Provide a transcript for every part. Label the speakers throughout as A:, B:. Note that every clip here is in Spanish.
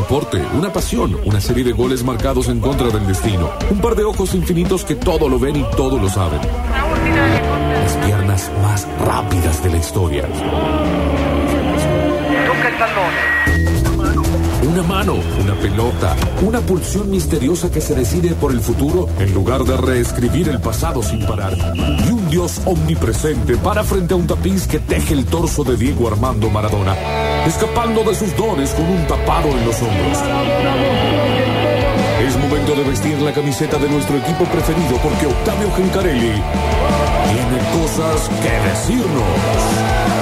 A: deporte, una pasión, una serie de goles marcados en contra del destino, un par de ojos infinitos que todo lo ven y todo lo saben. Las piernas más rápidas de la historia. Una mano, una pelota, una pulsión misteriosa que se decide por el futuro en lugar de reescribir el pasado sin parar. Dios omnipresente para frente a un tapiz que teje el torso de Diego Armando Maradona, escapando de sus dones con un tapado en los hombros. Es momento de vestir la camiseta de nuestro equipo preferido porque Octavio Gencarelli tiene cosas que decirnos.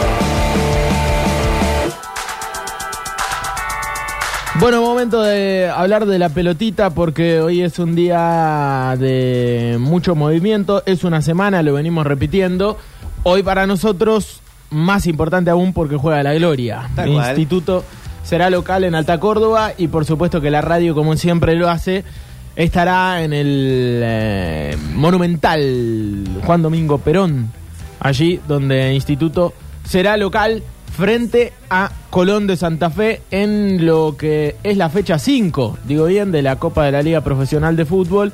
B: Bueno, momento de hablar de la pelotita porque hoy es un día de mucho movimiento, es una semana, lo venimos repitiendo. Hoy para nosotros, más importante aún porque juega la Gloria.
C: Tal
B: El
C: cual.
B: instituto será local en Alta Córdoba y por supuesto que la radio, como siempre lo hace, estará en el eh, monumental Juan Domingo Perón, allí donde el instituto será local frente a Colón de Santa Fe en lo que es la fecha 5, digo bien, de la Copa de la Liga Profesional de Fútbol,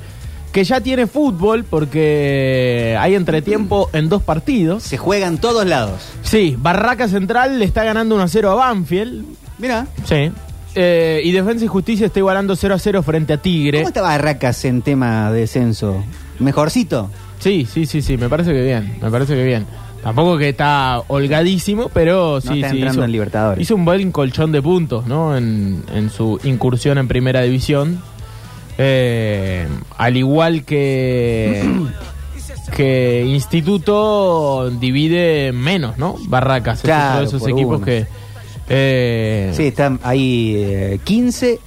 B: que ya tiene fútbol porque hay entretiempo en dos partidos.
C: Se juega en todos lados.
B: Sí, Barraca Central le está ganando 1 a 0 a Banfield.
C: Mira,
B: Sí. Eh, y Defensa y Justicia está igualando 0 a 0 frente a Tigre.
C: ¿cómo está Barracas en tema de descenso? ¿Mejorcito?
B: Sí, sí, sí, sí, me parece que bien, me parece que bien. Tampoco que está holgadísimo, pero sí,
C: está
B: sí.
C: entrando
B: hizo,
C: en Libertadores.
B: hizo un buen colchón de puntos, ¿no? En, en su incursión en Primera División. Eh, al igual que que Instituto divide menos, ¿no? Barracas, es
C: Claro,
B: de esos equipos
C: uno.
B: que... eh,
C: Sí, están ahí eh, 15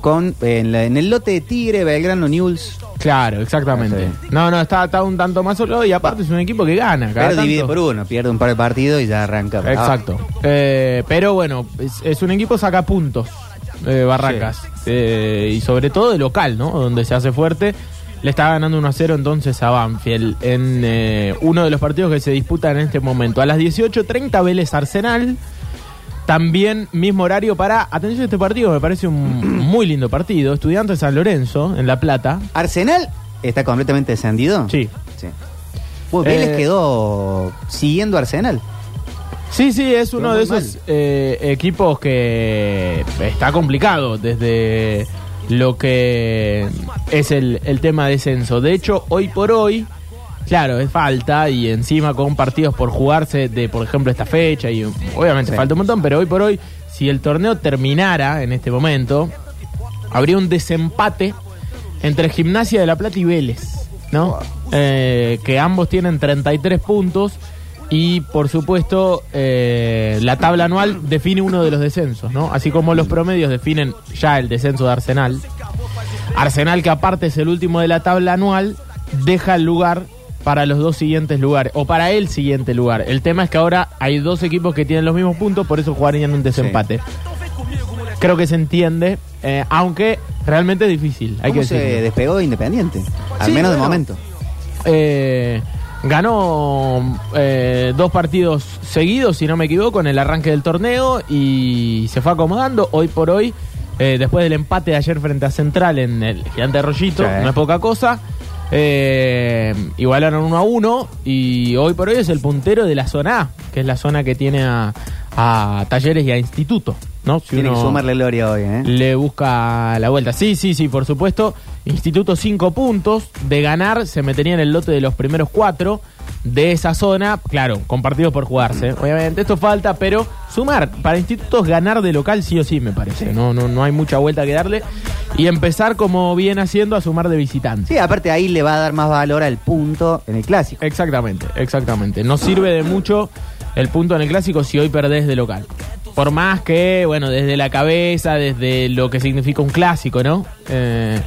C: con en, la- en el lote de Tigre, Belgrano, News.
B: Claro, exactamente. No, no, está, está un tanto más solo y aparte es un equipo que gana. cada
C: Pero divide
B: tanto.
C: por uno, pierde un par de partidos y ya arranca.
B: Exacto. Eh, pero bueno, es, es un equipo saca puntos, eh, Barracas. Eh, y sobre todo de local, ¿no? Donde se hace fuerte. Le está ganando 1 a 0 entonces a Banfield en eh, uno de los partidos que se disputan en este momento. A las 18.30 Vélez Arsenal. También mismo horario para, atención a este partido, me parece un muy lindo partido. Estudiantes de San Lorenzo, en La Plata.
C: ¿Arsenal está completamente descendido?
B: Sí.
C: sí. Uy, Vélez
B: Eh,
C: quedó siguiendo a Arsenal.
B: Sí, sí, es uno de esos eh, equipos que está complicado desde lo que es el, el tema de descenso. De hecho, hoy por hoy, claro, es falta y encima con partidos por jugarse de, por ejemplo, esta fecha y obviamente
C: Sí.
B: falta un montón, pero hoy por hoy, si el torneo terminara en este momento, habría un desempate entre Gimnasia de La Plata y Vélez, ¿no? Eh, que ambos tienen 33 puntos y por supuesto eh, la tabla anual define uno de los descensos, ¿no? Así como los promedios definen ya el descenso de Arsenal. Arsenal que aparte es el último de la tabla anual, deja el lugar para los dos siguientes lugares, o para el siguiente lugar. El tema es que ahora hay dos equipos que tienen los mismos puntos, por eso jugarían un desempate. Creo que se entiende, eh, aunque realmente es difícil. Hay
C: ¿Cómo
B: que
C: se
B: decirlo.
C: despegó de Independiente? Al
B: Sí,
C: menos de momento.
B: Eh, ganó eh, dos partidos seguidos, si no me equivoco, en el arranque del torneo y se fue acomodando. Hoy por hoy, eh, después del empate de ayer frente a Central en el Gigante Rollito,
C: Sí.
B: no es poca cosa. Eh, igualaron uno a uno y hoy por hoy es el puntero de la zona A, que es la zona que tiene a, a talleres y a instituto. ¿no? Si
C: Tiene que sumarle gloria hoy, ¿eh?
B: le busca la vuelta. Sí, sí, sí, por supuesto. Instituto 5 puntos. De ganar se metería en el lote de los primeros cuatro de esa zona. Claro, con partidos por jugarse. Obviamente esto falta, pero sumar. Para institutos ganar de local sí o sí, me parece. No, no, no hay mucha vuelta que darle. Y empezar como viene haciendo a sumar de visitante.
C: Sí, aparte ahí le va a dar más valor al punto en el clásico.
B: Exactamente, exactamente. No sirve de mucho el punto en el clásico si hoy perdés de local. Por más que, bueno, desde la cabeza, desde lo que significa un clásico, ¿no? Eh,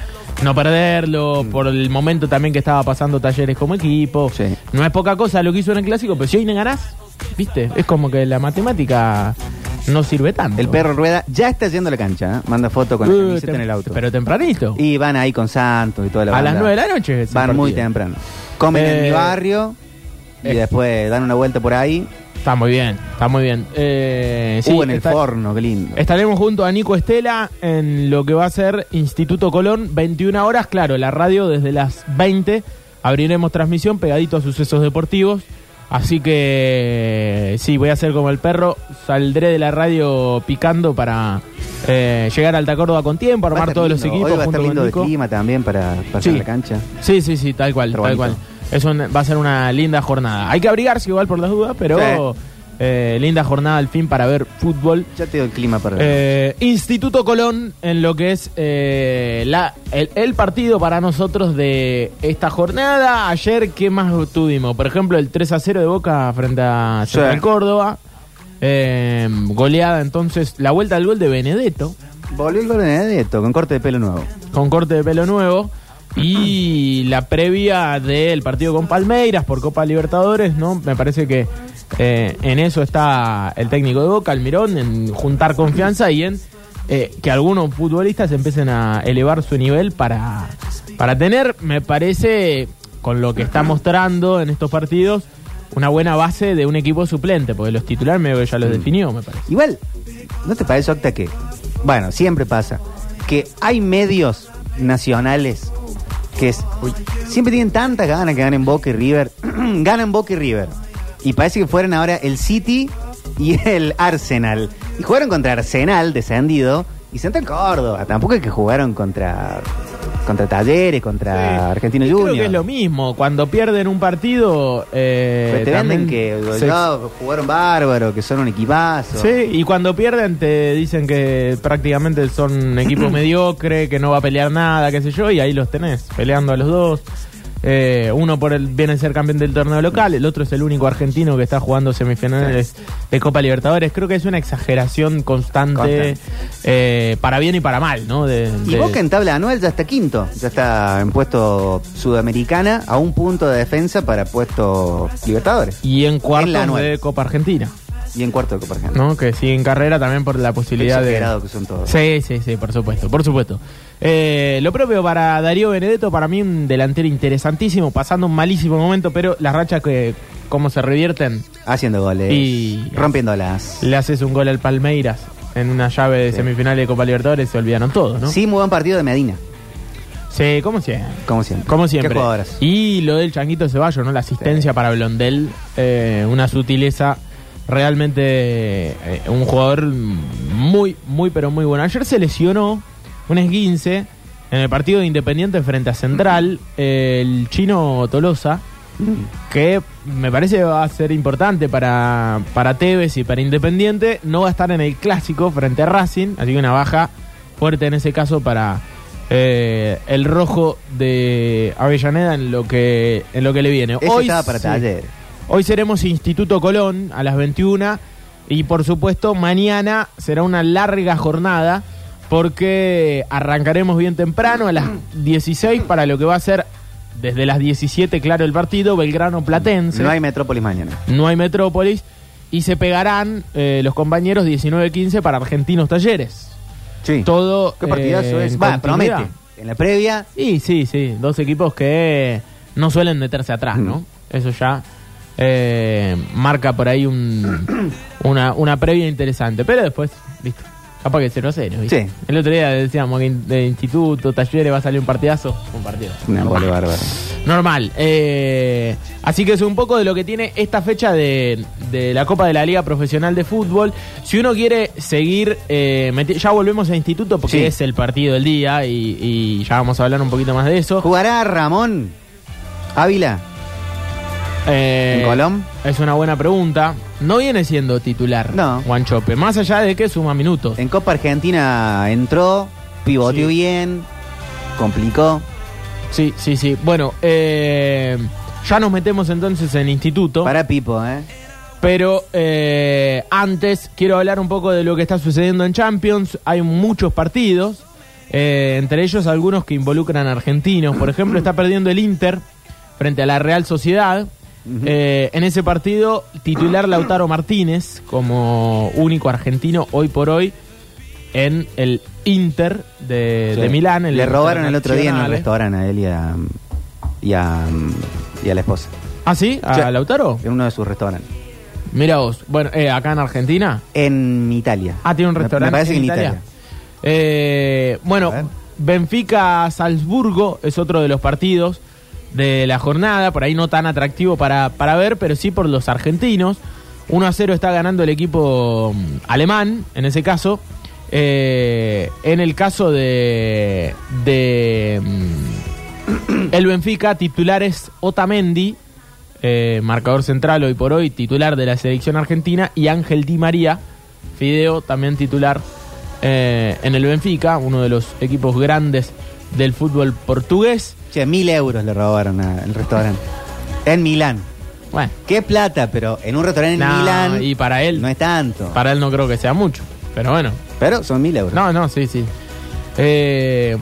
B: no perderlo, por el momento también que estaba pasando talleres como equipo.
C: Sí.
B: No es poca cosa lo que hizo en el clásico, pero si hoy no ganás, ¿viste? Es como que la matemática no sirve tanto.
C: El perro rueda ya está yendo a la cancha, ¿eh? manda foto con la
B: Uh,
C: camiseta en el auto.
B: Pero tempranito.
C: Y van ahí con Santos y toda la
B: a
C: banda.
B: las 9 de la noche.
C: Van muy temprano. Comen en
B: Eh,
C: mi barrio y
B: Eh.
C: después dan una vuelta por ahí.
B: Está muy bien, está muy bien. Eh, sí,
C: Uh, en el
B: está-
C: forno, qué lindo.
B: Estaremos junto a Nico Estela en lo que va a ser Instituto Colón, 21 horas, claro, la radio desde las 20. Abriremos transmisión pegadito a sucesos deportivos. Así que sí, voy a hacer como el perro, saldré de la radio picando para eh, llegar a Alta Córdoba con tiempo, armar todos los equipos
C: Hoy va a
B: junto
C: estar
B: con
C: lindo de clima también para pasar
B: Sí.
C: la cancha.
B: Sí, sí, sí, tal cual, tal
C: bonito.
B: cual. Es un- va a ser una linda jornada. Hay que abrigarse igual por las dudas, pero
C: Sí.
B: eh, linda jornada al fin para ver fútbol.
C: Ya te doy el clima para
B: Eh, Instituto Colón en lo que es eh, la, el, el partido para nosotros de esta jornada. Ayer, ¿qué más tuvimos? Por ejemplo, el 3 a 0 de Boca frente a
C: Sí.
B: Córdoba. Eh, goleada entonces, la vuelta al gol de Benedetto
C: Volvió el gol de Benedetto con corte de pelo nuevo.
B: con corte de pelo nuevo. Y la previa del partido con Palmeiras por Copa Libertadores, ¿no? Me parece que eh, en eso está el técnico de Boca, Almirón, en juntar confianza y en eh, que algunos futbolistas empiecen a elevar su nivel para, para tener, me parece, con lo que está mostrando en estos partidos, una buena base de un equipo suplente, porque los titulares medio que ya los definió, me parece.
C: Igual, ¿no te parece, Octa, que, bueno, siempre pasa, que hay medios nacionales que es- siempre tienen tantas ganas que ganen Boca y River, ganan Boca y River, y parece que fueran ahora el City y el Arsenal, y jugaron contra Arsenal, descendido, y Central Córdoba, tampoco es que jugaron contra, contra Talleres, contra
B: Sí.
C: Argentino
B: Y
C: Junior.
B: Creo que es lo mismo. Cuando pierden un partido. Eh,
C: Pero te
B: también
C: venden que
B: se-
C: jugaron bárbaro, que son un equipazo.
B: Sí, y cuando pierden te dicen que prácticamente son un equipo mediocre, que no va a pelear nada, qué sé yo, y ahí los tenés, peleando a los dos. Eh, uno por el viene a ser campeón del torneo local, el otro es el único argentino que está jugando semifinales de Copa Libertadores. Creo que es una exageración constante, eh, para bien y para mal, ¿no? De,
C: Y
B: de-
C: Boca en tabla anual ya está quinto, ya está en puesto sudamericana a un punto de defensa para puesto Libertadores.
B: Y en cuartos
C: en la
B: de Copa Argentina,
C: y en cuarto de Copa Argentina.
B: ¿no? Que sigue en carrera también por la posibilidad de...
C: Que son todos.
B: Sí, sí, sí, por supuesto, por supuesto. Eh, lo propio para Darío Benedetto, para mí un delantero interesantísimo, pasando un malísimo momento, pero las rachas que cómo se revierten,
C: Haciendo goles,
B: Y-
C: rompiéndolas.
B: le haces un gol al Palmeiras en una llave de
C: Sí.
B: semifinal de Copa Libertadores, se olvidaron todos, ¿no?
C: Sí, muy buen partido de Medina,
B: Sí, como siempre.
C: como siempre.
B: Como siempre.
C: Qué jugadoras.
B: Y lo del Changuito Ceballos, ¿no? La asistencia
C: Sí.
B: para Blondel, eh, una sutileza realmente eh, un jugador muy, muy, pero muy bueno. Ayer se lesionó un esguince en el partido de Independiente frente a Central, el chino Tolosa, que me parece va a ser importante para, para Tevez y para Independiente. No va a estar en el clásico frente a Racing, así que una baja fuerte en ese caso para eh, el rojo de Avellaneda en lo que, en lo que le viene.
C: Ese estaba para
B: sí.
C: taller.
B: Hoy seremos Instituto Colón a las 21 y por supuesto mañana será una larga jornada porque arrancaremos bien temprano a las 16 para lo que va a ser desde las 17, claro, el partido Belgrano Platense.
C: No hay Metrópolis mañana.
B: No hay Metrópolis y se pegarán eh, los compañeros 19-15 para Argentinos Talleres.
C: Sí.
B: Todo
C: ¿Qué partidazo
B: eh,
C: es? Va, promete. En la previa,
B: Y sí, sí, dos equipos que no suelen meterse atrás, ¿no?
C: Mm.
B: Eso ya eh, marca por ahí un, una, una previa interesante. Pero después, listo. Capaz que 0 a 0. ¿viste?
C: Sí.
B: El otro día decíamos que de instituto, talleres va a salir un partidazo. Un partido.
C: una
B: Normal.
C: vole bárbaro.
B: Normal. Eh, así que es un poco de lo que tiene esta fecha de, de la Copa de la Liga Profesional de Fútbol. Si uno quiere seguir, eh, ya volvemos a instituto porque
C: Sí.
B: es el partido del día y, y ya vamos a hablar un poquito más de eso.
C: ¿Jugará Ramón Ávila
B: Eh,
C: en Colón?
B: Es una buena pregunta. No viene siendo titular
C: No.
B: Guanchope, más allá de que suma minutos.
C: En Copa Argentina entró, pivoteó
B: Sí.
C: bien, complicó.
B: Sí, sí, sí. Bueno, eh, ya nos metemos entonces en instituto.
C: Para Pipo, ¿eh?
B: Pero eh, antes quiero hablar un poco de lo que está sucediendo en Champions. Hay muchos partidos, eh, entre ellos algunos que involucran a argentinos. Por ejemplo, está perdiendo el Inter frente a la Real Sociedad. Eh, en ese partido, titular Lautaro Martínez como único argentino hoy por hoy en el Inter de,
C: Sí.
B: de Milán.
C: Le robaron el otro día en el restaurante a él y a, y a, y a la esposa.
B: ¿Ah, sí? ¿A
C: Sí.
B: Lautaro?
C: En uno de sus restaurantes.
B: Mira vos. Bueno, eh, acá en Argentina.
C: En Italia.
B: Ah, tiene un restaurante
C: Me parece
B: en
C: que en
B: Italia.
C: Italia.
B: Eh, bueno. Benfica-Salzburgo es otro de los partidos de la jornada, por ahí no tan atractivo para, para ver, pero sí por los argentinos. 1 a 0 está ganando el equipo mm, alemán, en ese caso. Eh, en el caso de, de mm, el Benfica, titular es Otamendi, eh, marcador central hoy por hoy, titular de la selección argentina, y Ángel Di María, Fideo, también titular eh, en el Benfica, uno de los equipos grandes del fútbol portugués.
C: Che, mil euros le robaron al restaurante. En Milán.
B: Bueno,
C: Qué plata, pero en un restaurante en
B: No,
C: Milán.
B: y para él-
C: No es tanto.
B: para él no creo que sea mucho, pero bueno.
C: Pero son mil euros.
B: No, no, sí, sí. Eh,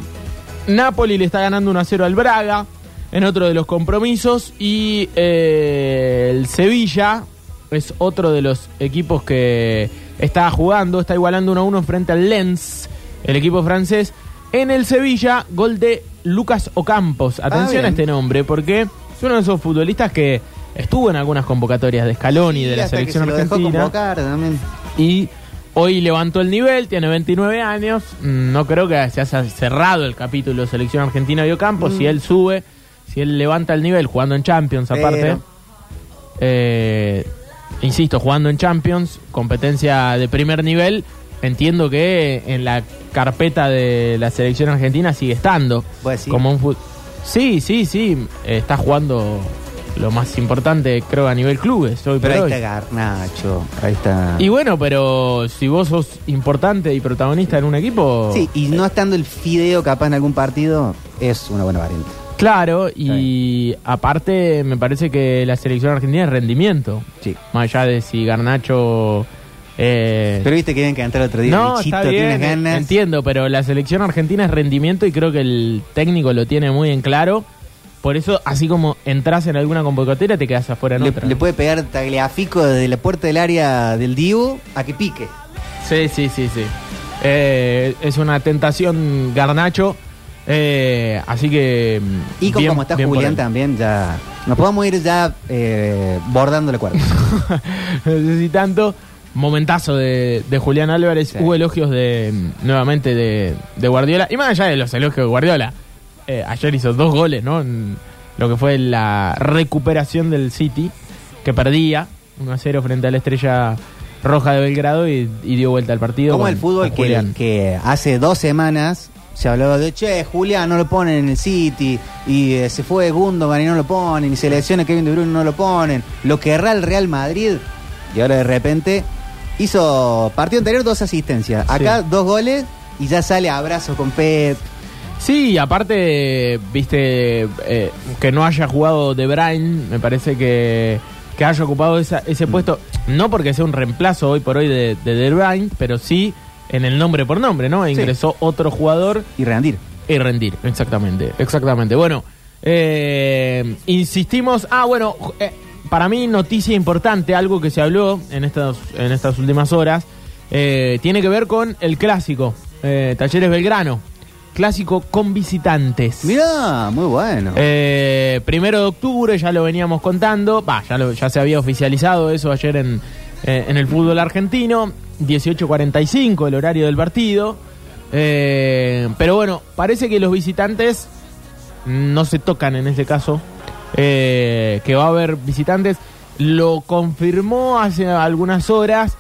B: Napoli le está ganando 1 a 0 al Braga en otro de los compromisos y eh, el Sevilla es otro de los equipos que está jugando, está igualando 1 a 1 frente al Lens, el equipo francés. En el Sevilla, gol de Lucas Ocampos. Atención
C: bien.
B: a este nombre porque es uno de esos futbolistas que estuvo en algunas convocatorias de Scaloni, de la selección
C: se
B: argentina
C: convocar también.
B: y hoy levantó el nivel, tiene 29 años. Mm, No creo que se haya cerrado el capítulo selección argentina de Ocampo. Si él sube, si él levanta el nivel jugando en Champions, aparte. Eh, insisto, jugando en Champions, competencia de primer nivel. Entiendo que en la carpeta de la selección argentina sigue estando. Como un Sí, sí, sí. está jugando lo más importante, creo, a nivel clubes. Hoy
C: Pero
B: por
C: ahí
B: hoy.
C: está Garnacho. Ahí está.
B: Y bueno, pero si vos sos importante y protagonista en un equipo.
C: Sí, y no estando el Fideo capaz en algún partido, es una buena variante.
B: Claro, y aparte me parece que la selección argentina es rendimiento.
C: Sí.
B: Más allá de si Garnacho. Eh,
C: Pero viste que bien que entrar el otro día.
B: no,
C: Bichito,
B: está bien,
C: ganas.
B: entiendo, pero la selección argentina es rendimiento y creo que el técnico lo tiene muy en claro. Por eso, así como entras en alguna convocatoria, te quedas afuera en
C: Le,
B: otra.
C: le puede pegar tagliafico desde la puerta del área del Divo a que pique.
B: Sí, sí, sí, sí. Eh, es una tentación Garnacho. eh, así que.
C: Y con
B: bien-
C: como está Julián también, ya. Nos podemos ir ya eh, bordando la cuerda.
B: Necesitando. Momentazo de, de Julián Álvarez.
C: Sí.
B: Hubo elogios de nuevamente de, de Guardiola. Y más allá de los elogios de Guardiola. eh, ayer hizo dos goles, ¿no? En lo que fue la recuperación del City. Que perdía 1 a 0 frente a la estrella roja de Belgrado y, y dio vuelta al partido.
C: Como el fútbol que, hace dos semanas se hablaba de, che, Julián no lo ponen en el City, y eh, se fue Gundogan y no lo ponen, y selecciona Kevin De Bruyne y no lo ponen, lo querrá el Real Madrid, y ahora de repente hizo partido anterior dos asistencias, acá
B: Sí.
C: dos goles y ya sale abrazo con Pep.
B: Sí, aparte, viste, eh, que no haya jugado De Bruyne, me parece que, que haya ocupado esa- ese puesto, no porque sea un reemplazo hoy por hoy de, de De Bruyne, pero sí en el nombre por nombre, ¿no? Ingresó otro jugador
C: Y rendir.
B: y rendir, exactamente, exactamente. Bueno, eh, insistimos, ah, bueno, eh, para mí noticia importante, algo que se habló en estas, en estas últimas horas, eh, tiene que ver con el clásico, eh, Talleres Belgrano, clásico con visitantes.
C: Mirá, muy bueno.
B: Eh, primero de octubre, ya lo veníamos contando, va, ya, lo- ya se había oficializado eso ayer en, eh, en el fútbol argentino, 18.45 el horario del partido, Eh, pero bueno, parece que los visitantes no se tocan en este caso, eh, que va a haber visitantes, lo confirmó hace algunas horas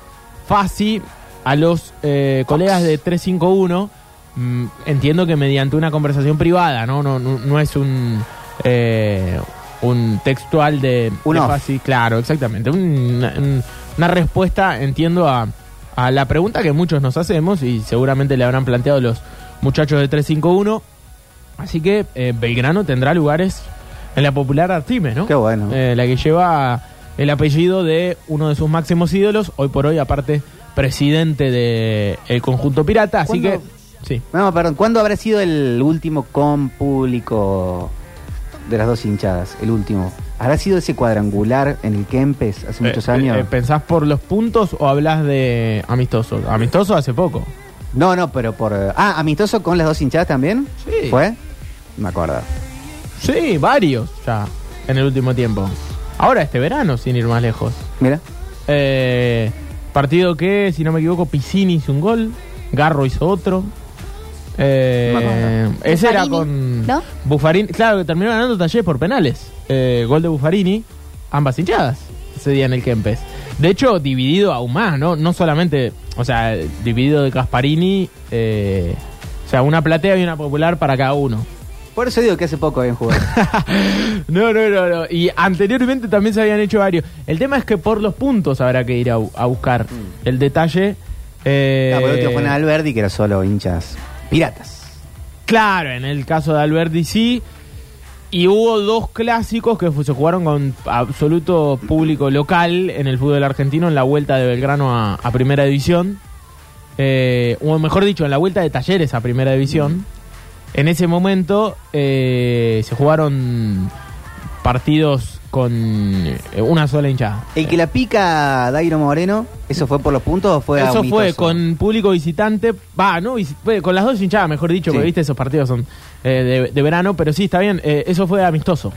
B: Fasi a los eh, colegas de 351, Mm, entiendo que mediante una conversación privada, ¿no? No, no, no es un eh, un textual de,
C: Un
B: de. Fassi, claro, exactamente. Un- una, un- una respuesta, entiendo, a, a la pregunta que muchos nos hacemos y seguramente le habrán planteado los muchachos de 351. Así que eh, Belgrano tendrá lugares en la popular Artime, ¿no?
C: Qué bueno.
B: Eh, la que lleva el apellido de uno de sus máximos ídolos, hoy por hoy, aparte, presidente del conjunto pirata. Así
C: ¿Cuándo-
B: que, sí.
C: No, perdón, ¿cuándo habrá sido el último con público de las dos hinchadas? El último. ¿Habrá sido ese cuadrangular en el Kempes hace muchos
B: Eh,
C: años?
B: eh, ¿Pensás por los puntos o hablas de amistoso? Amistoso hace poco.
C: no, no, pero por... eh, Ah, amistoso con las dos hinchadas también.
B: Sí.
C: ¿Fue? Me acuerdo.
B: Sí, varios ya en el último tiempo. Ahora este verano, sin ir más lejos.
C: Mira.
B: Eh, partido que, si no me equivoco, Piscini hizo un gol, Garro hizo otro. Eh,
C: No
B: ese era con
D: ¿no?
B: Buffarini, claro, que terminó ganando Talleres por penales. Eh, gol de Buffarini, ambas hinchadas ese día en el Kempes. De hecho, dividido aún más, ¿no? No solamente, o sea, dividido de Gasparini, eh, o sea, una platea y una popular para cada uno.
C: Por eso digo que hace poco habían jugado.
B: No, no, no, no. Y anteriormente también se habían hecho varios. El tema es que por los puntos habrá que ir a, bu- a buscar el detalle. Eh,
C: No, por último fue en Alberdi, que era solo hinchas piratas.
B: Claro, en el caso de Alberti sí. Y hubo dos clásicos que se jugaron con absoluto público local en el fútbol argentino en la vuelta de Belgrano a, a Primera División. Eh, o mejor dicho, en la vuelta de Talleres a Primera División. En ese momento eh, se jugaron partidos con eh, una sola hinchada.
C: El que la pica Dairo Moreno, ¿eso fue por los puntos o fue
B: Eso fue con público visitante, va, no, con las dos hinchadas, mejor dicho,
C: Sí.
B: porque viste esos partidos son eh, de, de verano, pero sí, está bien, eh, eso fue amistoso.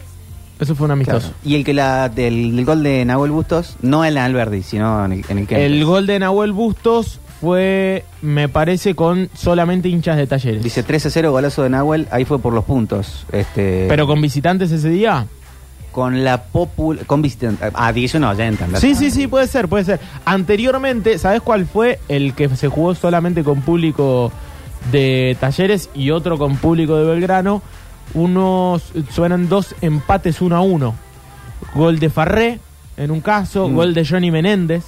B: Eso fue un amistoso.
C: Claro. Y el que la del, gol de Nahuel Bustos, no en Alberdi, sino en el, en el Kempes.
B: El gol de Nahuel Bustos fue, me parece, con solamente hinchas de talleres.
C: Dice 13 0 golazo de Nahuel, ahí fue por los puntos. Este,
B: pero con visitantes ese día.
C: con la popul con visitante. Ah, 19 oyentes. la-
B: Sí, sí, sí, puede ser, puede ser. Anteriormente, ¿sabes cuál fue el que se jugó solamente con público de Talleres y otro con público de Belgrano? Unos suenan dos empates uno a uno. Gol de Farré en un caso,
C: Mm.
B: gol de Johnny Menéndez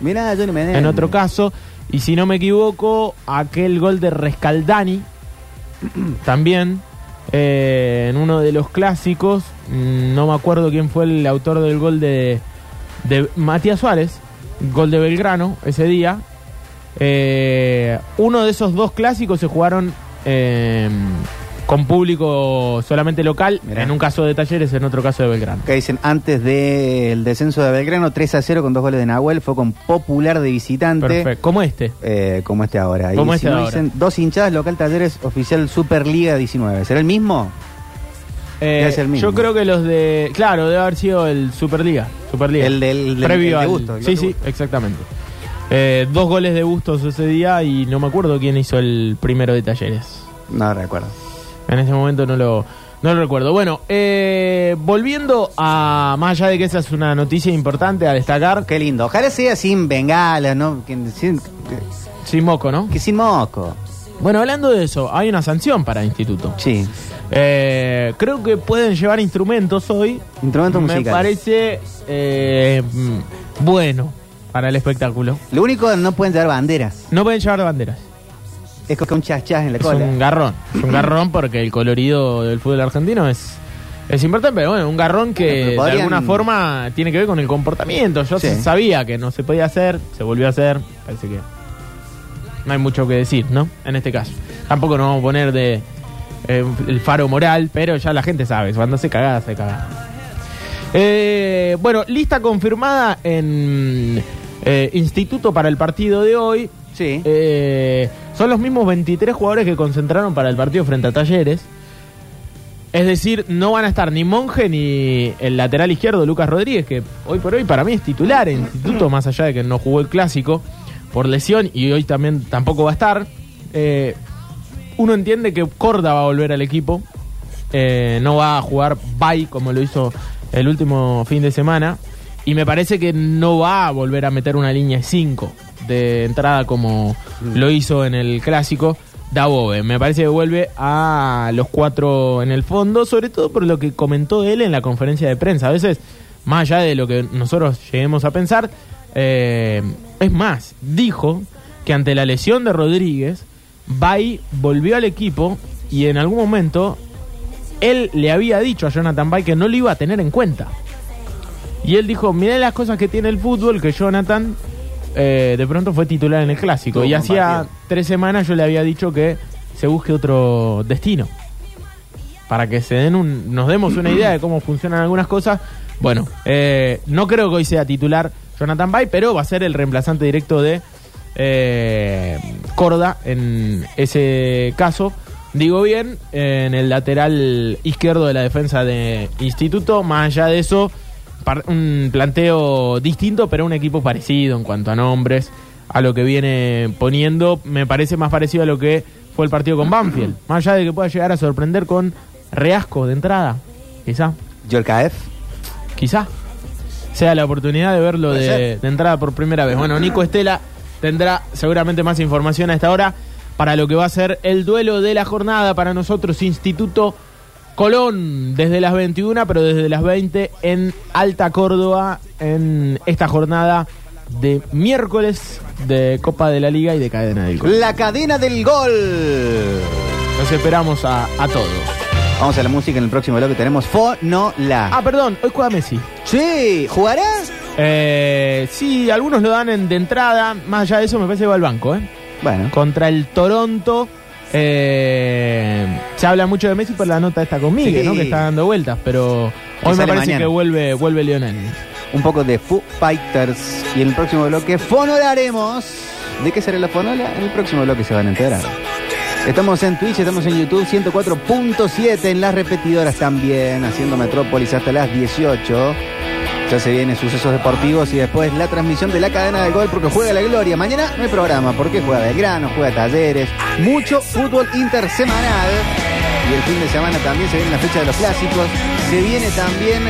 C: Mirá, Johnny Menéndez.
B: en otro caso, y si no me equivoco, aquel gol de Rescaldani también eh, en uno de los clásicos. mm, No me acuerdo quién fue el autor del gol de, de Matías Suárez, gol de Belgrano ese día. Eh, uno de esos dos clásicos se jugaron eh, con público solamente local,
C: Mirá.
B: en un caso de Talleres, en otro caso de Belgrano.
C: Que dicen antes del descenso de Belgrano, 3 a 0 con dos goles de Nahuel, fue con popular de visitante.
B: Perfecto, como este.
C: eh, como este ahora.
B: Como
C: y
B: este
C: si no
B: ahora.
C: dicen dos hinchadas, local Talleres, oficial Superliga 19. ¿Será el mismo?
B: Eh,
C: el mismo.
B: Yo creo que los de. Claro, debe haber sido el Superliga. Superliga.
C: El del- del-
B: Previo
C: el de
B: al-
C: el
B: Sí,
C: de
B: sí, exactamente. Eh, dos goles de Bustos ese día y no me acuerdo quién hizo el primero de Talleres.
C: No recuerdo.
B: En ese momento no lo, no lo recuerdo. Bueno, eh, volviendo a. Más allá de que esa es una noticia importante a destacar.
C: Qué lindo. Ojalá sea sin bengala, ¿no? Que sin,
B: Sin moco, ¿no?
C: que sin moco.
B: Bueno, hablando de eso, hay una sanción para instituto.
C: Sí.
B: Eh, creo que pueden llevar instrumentos hoy.
C: Instrumentos
B: Me
C: musicales.
B: parece eh, mm, bueno para el espectáculo.
C: Lo único no pueden llevar banderas.
B: No pueden llevar banderas.
C: Es con un chas-chas en la
B: Es
C: cola.
B: un garrón. Es un garrón porque el colorido del fútbol argentino es, es importante, pero bueno, un garrón que de alguna forma tiene que ver con el comportamiento. Yo
C: Sí.
B: sabía que no se podía hacer, se volvió a hacer. Parece que no hay mucho que decir, ¿no? En este caso. Tampoco nos vamos a poner de eh, el faro moral, pero ya la gente sabe, cuando se caga, se caga. Eh, bueno, lista confirmada en eh, Instituto para el partido de hoy.
C: Sí.
B: Eh, son los mismos 23 jugadores que concentraron para el partido frente a Talleres. Es decir, no van a estar ni Monje ni el lateral izquierdo Lucas Rodríguez, que hoy por hoy para mí es titular en instituto, más allá de que no jugó el clásico por lesión y hoy también tampoco va a estar. Eh, uno entiende que Corda va a volver al equipo, eh, no va a jugar Bay como lo hizo el último fin de semana, y me parece que no va a volver a meter una línea 5 de entrada como lo hizo en el clásico. Dabove, me parece que vuelve a los cuatro en el fondo, sobre todo por lo que comentó él en la conferencia de prensa. A veces, más allá de lo que nosotros lleguemos a pensar, eh, es más, dijo que ante la lesión de Rodríguez, Bay volvió al equipo y en algún momento él le había dicho a Jonathan Bay que no lo iba a tener en cuenta. Y él dijo, mirá las cosas que tiene el fútbol, que Jonathan eh, de pronto fue titular en el clásico. Y hacía tres semanas yo le había dicho que se busque otro destino. Para que se den un, nos demos una idea de cómo funcionan algunas cosas. Bueno, eh, no creo que hoy sea titular Jonathan Bay, pero va a ser el reemplazante directo de eh, Corda en ese caso. Digo bien, en el lateral izquierdo de la defensa de Instituto. Más allá de eso, un planteo distinto, pero un equipo parecido en cuanto a nombres, a lo que viene poniendo. Me parece más parecido a lo que fue el partido con Banfield. Más allá de que pueda llegar a sorprender con Reasco de entrada, quizá,
C: Yorkaef.
B: quizá sea la oportunidad de verlo de, de entrada por primera vez. Bueno, Nico Estela tendrá seguramente más información a esta hora para lo que va a ser el duelo de la jornada para nosotros, Instituto Colón, desde las 21, pero desde las 20 en Alta Córdoba, en esta jornada de miércoles de Copa de la Liga y de Cadena del Gol.
C: La cadena del gol.
B: Los esperamos a, a todos.
C: Vamos a la música en el próximo bloque. Tenemos Fonola.
B: Ah, perdón, hoy juega Messi.
C: Sí, ¿jugarás?
B: Eh, sí, algunos lo dan en- de entrada. Más allá de eso, me parece que va al banco, ¿eh?
C: Bueno.
B: Contra el Toronto. Eh, se habla mucho de Messi por la nota esta conmigo,
C: Sí.
B: ¿no? Que está dando vueltas, pero hoy me parece
C: mañana.
B: que vuelve, vuelve Lionel.
C: un poco de Foo Fighters. Y en el próximo bloque fonolaremos. ¿De qué será la fonola? En el próximo bloque se van a enterar. Estamos en Twitch, estamos en YouTube 104.7, en las repetidoras también, haciendo Metrópolis hasta las 18. Ya se vienen sucesos deportivos y después la transmisión de la cadena del gol porque juega la gloria. Mañana no hay programa porque juega Belgrano, juega Talleres, mucho fútbol intersemanal. Y el fin de semana también se viene la fecha de los clásicos. Se viene también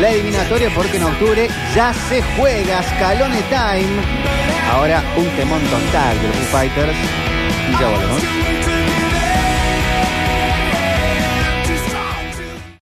C: la eliminatoria porque en octubre ya se juega Scalone Time. Ahora un temón total de los Foo Fighters. Y ya volvemos.